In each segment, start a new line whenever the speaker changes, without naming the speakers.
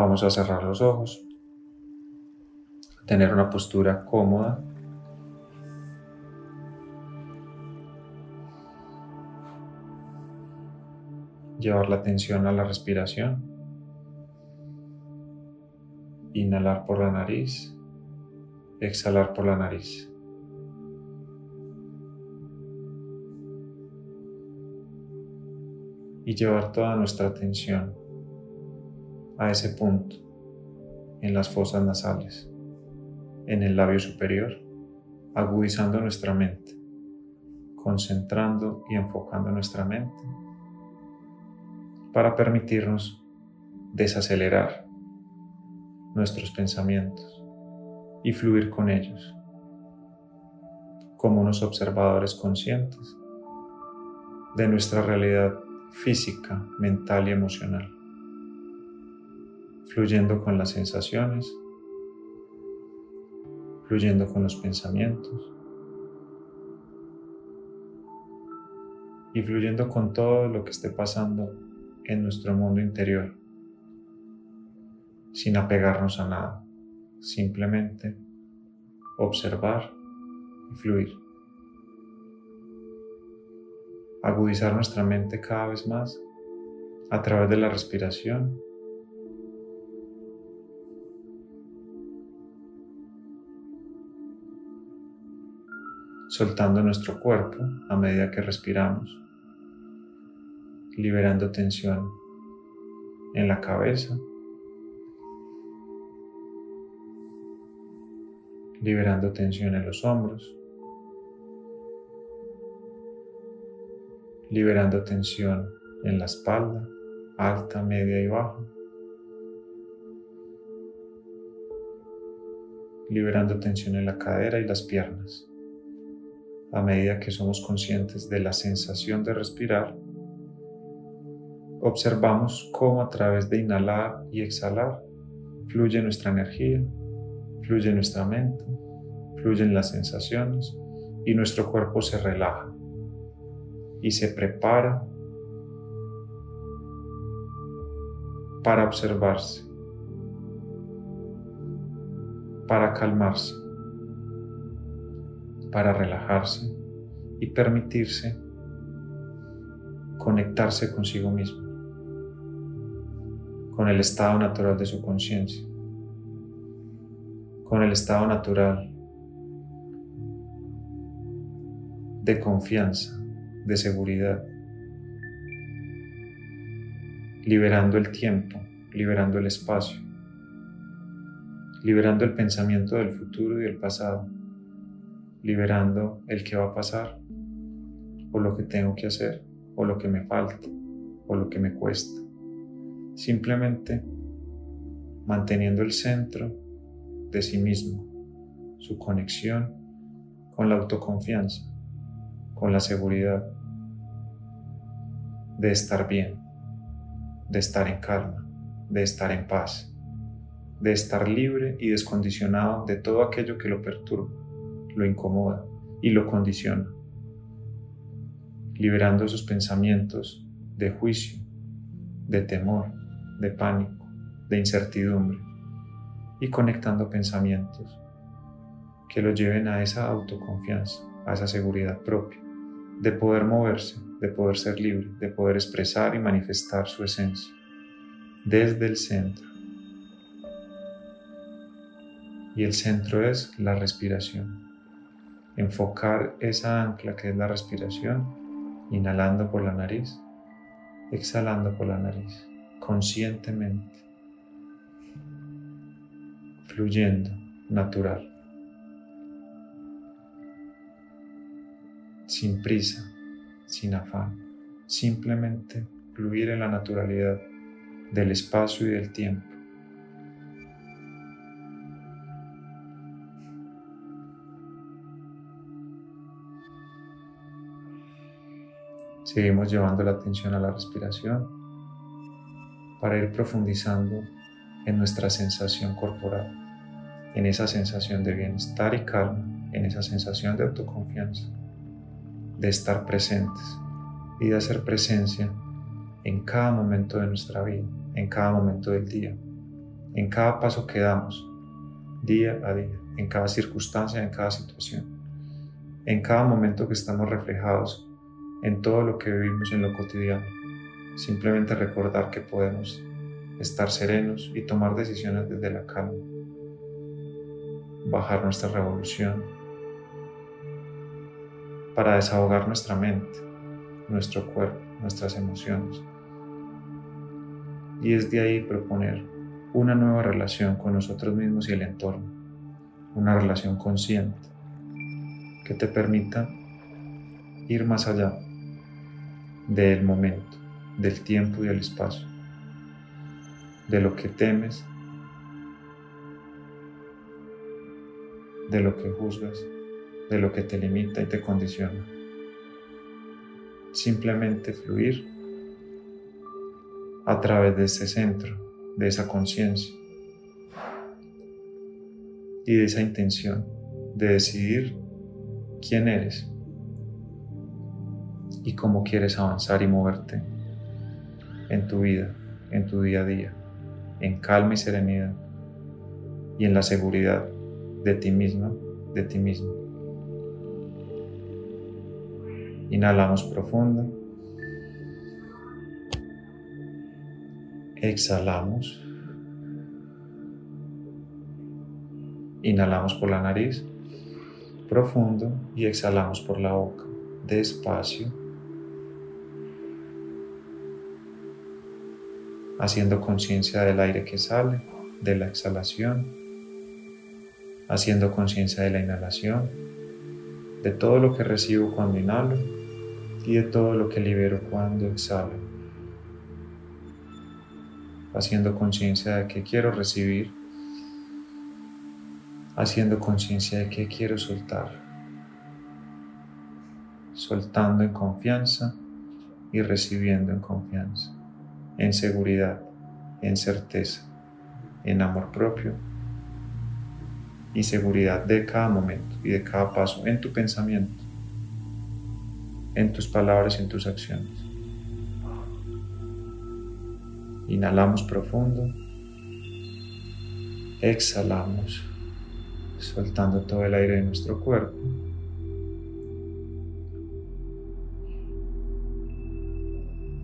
Vamos a cerrar los ojos, tener una postura cómoda. Llevar la atención a la respiración. Inhalar por la nariz, exhalar por la nariz. Y llevar toda nuestra atención a ese punto en las fosas nasales, en el labio superior, agudizando nuestra mente, concentrando y enfocando nuestra mente para permitirnos desacelerar nuestros pensamientos y fluir con ellos como unos observadores conscientes de nuestra realidad física, mental y emocional fluyendo con las sensaciones, fluyendo con los pensamientos y fluyendo con todo lo que esté pasando en nuestro mundo interior, sin apegarnos a nada, simplemente observar y fluir. Agudizar nuestra mente cada vez más a través de la respiración soltando nuestro cuerpo a medida que respiramos, liberando tensión en la cabeza, liberando tensión en los hombros, liberando tensión en la espalda, alta, media y baja. liberando tensión en la cadera y las piernas a medida que somos conscientes de la sensación de respirar, observamos cómo a través de inhalar y exhalar fluye nuestra energía, fluye nuestra mente, fluyen las sensaciones y nuestro cuerpo se relaja y se prepara para observarse, para calmarse para relajarse y permitirse conectarse consigo mismo, con el estado natural de su conciencia, con el estado natural de confianza, de seguridad, liberando el tiempo, liberando el espacio, liberando el pensamiento del futuro y del pasado liberando el que va a pasar, o lo que tengo que hacer, o lo que me falta, o lo que me cuesta. Simplemente manteniendo el centro de sí mismo, su conexión con la autoconfianza, con la seguridad de estar bien, de estar en calma, de estar en paz, de estar libre y descondicionado de todo aquello que lo perturba lo incomoda y lo condiciona, liberando esos pensamientos de juicio, de temor, de pánico, de incertidumbre y conectando pensamientos que lo lleven a esa autoconfianza, a esa seguridad propia, de poder moverse, de poder ser libre, de poder expresar y manifestar su esencia desde el centro. Y el centro es la respiración enfocar esa ancla que es la respiración, inhalando por la nariz, exhalando por la nariz, conscientemente, fluyendo, natural, sin prisa, sin afán, simplemente fluir en la naturalidad del espacio y del tiempo Seguimos llevando la atención a la respiración para ir profundizando en nuestra sensación corporal, en esa sensación de bienestar y calma, en esa sensación de autoconfianza, de estar presentes y de hacer presencia en cada momento de nuestra vida, en cada momento del día, en cada paso que damos, día a día, en cada circunstancia, en cada situación, en cada momento que estamos reflejados en todo lo que vivimos en lo cotidiano. Simplemente recordar que podemos estar serenos y tomar decisiones desde la calma, bajar nuestra revolución para desahogar nuestra mente, nuestro cuerpo, nuestras emociones. Y desde ahí proponer una nueva relación con nosotros mismos y el entorno, una relación consciente que te permita ir más allá del momento, del tiempo y el espacio, de lo que temes, de lo que juzgas, de lo que te limita y te condiciona. Simplemente fluir a través de ese centro, de esa conciencia y de esa intención de decidir quién eres y cómo quieres avanzar y moverte en tu vida, en tu día a día, en calma y serenidad y en la seguridad de ti misma, de ti mismo. Inhalamos profundo. Exhalamos. Inhalamos por la nariz profundo y exhalamos por la boca despacio. Haciendo conciencia del aire que sale, de la exhalación. Haciendo conciencia de la inhalación, de todo lo que recibo cuando inhalo y de todo lo que libero cuando exhalo. Haciendo conciencia de que quiero recibir, haciendo conciencia de que quiero soltar, soltando en confianza y recibiendo en confianza, en seguridad, en certeza, en amor propio y seguridad de cada momento y de cada paso en tu pensamiento en tus palabras y en tus acciones. Inhalamos profundo. Exhalamos, soltando todo el aire de nuestro cuerpo.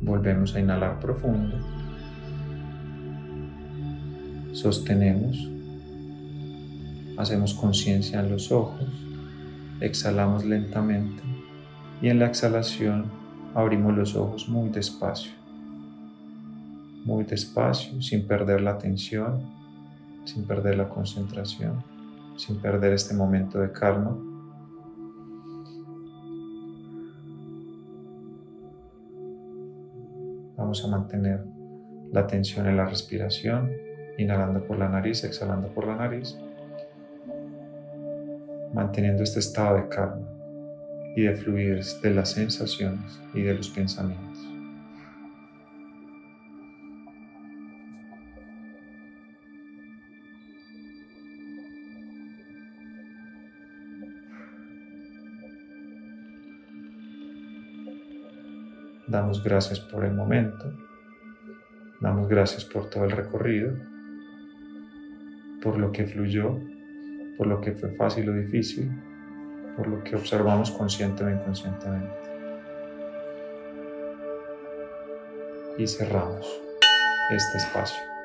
Volvemos a inhalar profundo. Sostenemos. Hacemos conciencia en los ojos. Exhalamos lentamente y en la exhalación abrimos los ojos muy despacio, muy despacio, sin perder la atención, sin perder la concentración, sin perder este momento de calma. Vamos a mantener la atención en la respiración, inhalando por la nariz, exhalando por la nariz, manteniendo este estado de calma y de fluidez de las sensaciones y de los pensamientos. Damos gracias por el momento, damos gracias por todo el recorrido, por lo que fluyó, por lo que fue fácil o difícil, por lo que observamos consciente o inconscientemente. Y cerramos este espacio.